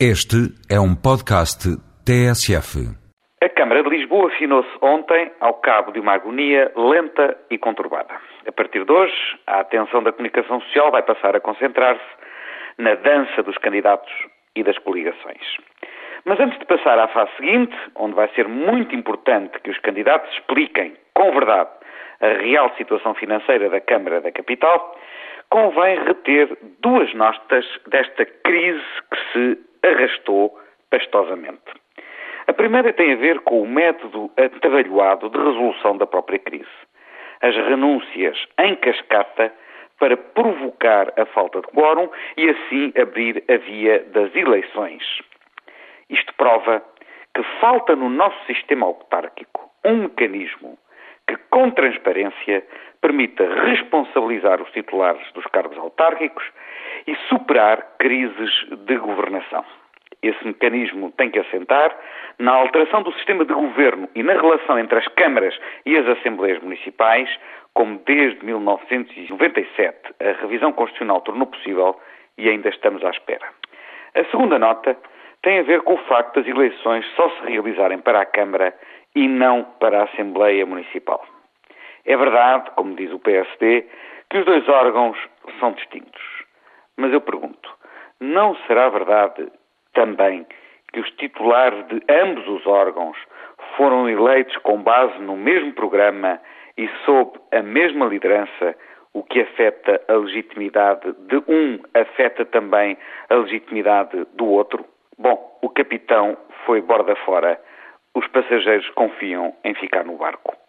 Este é um podcast TSF. A Câmara de Lisboa afinou-se ontem ao cabo de uma agonia lenta e conturbada. A partir de hoje, a atenção da comunicação social vai passar a concentrar-se na dança dos candidatos e das coligações. Mas antes de passar à fase seguinte, onde vai ser muito importante que os candidatos expliquem com verdade a real situação financeira da Câmara da Capital, convém reter duas notas desta crise que se arrastou pastosamente. A primeira tem a ver com o método atabalhoado de resolução da própria crise. As renúncias em cascata para provocar a falta de quórum e assim abrir a via das eleições. Isto prova que falta no nosso sistema autárquico um mecanismo que, com transparência, permita responsabilizar os titulares dos cargos autárquicos e superar crises de governação. Esse mecanismo tem que assentar na alteração do sistema de governo e na relação entre as câmaras e as assembleias municipais, como desde 1997 a revisão constitucional tornou possível e ainda estamos à espera. A segunda nota tem a ver com o facto das eleições só se realizarem para a Câmara e não para a Assembleia Municipal. É verdade, como diz o PSD, que os dois órgãos são distintos. Mas eu pergunto, não será verdade também que os titulares de ambos os órgãos foram eleitos com base no mesmo programa e sob a mesma liderança, o que afeta a legitimidade de um afeta também a legitimidade do outro? Bom, o capitão foi borda fora. Os passageiros confiam em ficar no barco.